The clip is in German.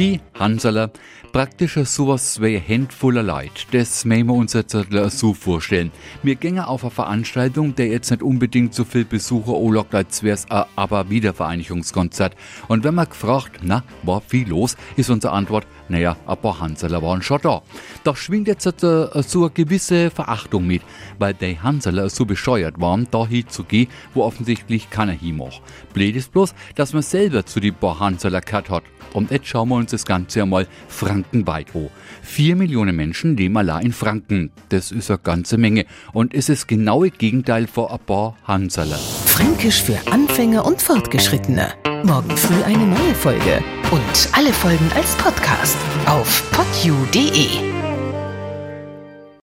Die Hansaler, praktisch sowas ein Handvoller Leid. Das möchten wir uns jetzt so vorstellen. Wir gehen auf eine Veranstaltung, der jetzt nicht unbedingt so viel Besucher anlockt, als wär's ein aber Wiedervereinigungskonzert. Und wenn man gefragt, na, war viel los, ist unsere Antwort, naja, ein paar Hansaler waren schon da. Doch schwingt jetzt äh, so eine gewisse Verachtung mit, weil die Hansaler so bescheuert waren, da hinzugehen, wo offensichtlich keiner hinmacht. Blöd ist bloß, dass man selber zu die paar Hansaler gehört hat. Und jetzt schauen wir uns das Ganze einmal frankenweit an. Vier Millionen Menschen leben allein in Franken. Das ist eine ganze Menge. Und ist das genaue Gegenteil von ein paar Hansaler. Fränkisch für Anfänger und Fortgeschrittene. Morgen früh eine neue Folge. Und alle Folgen als Podcast auf podu.de.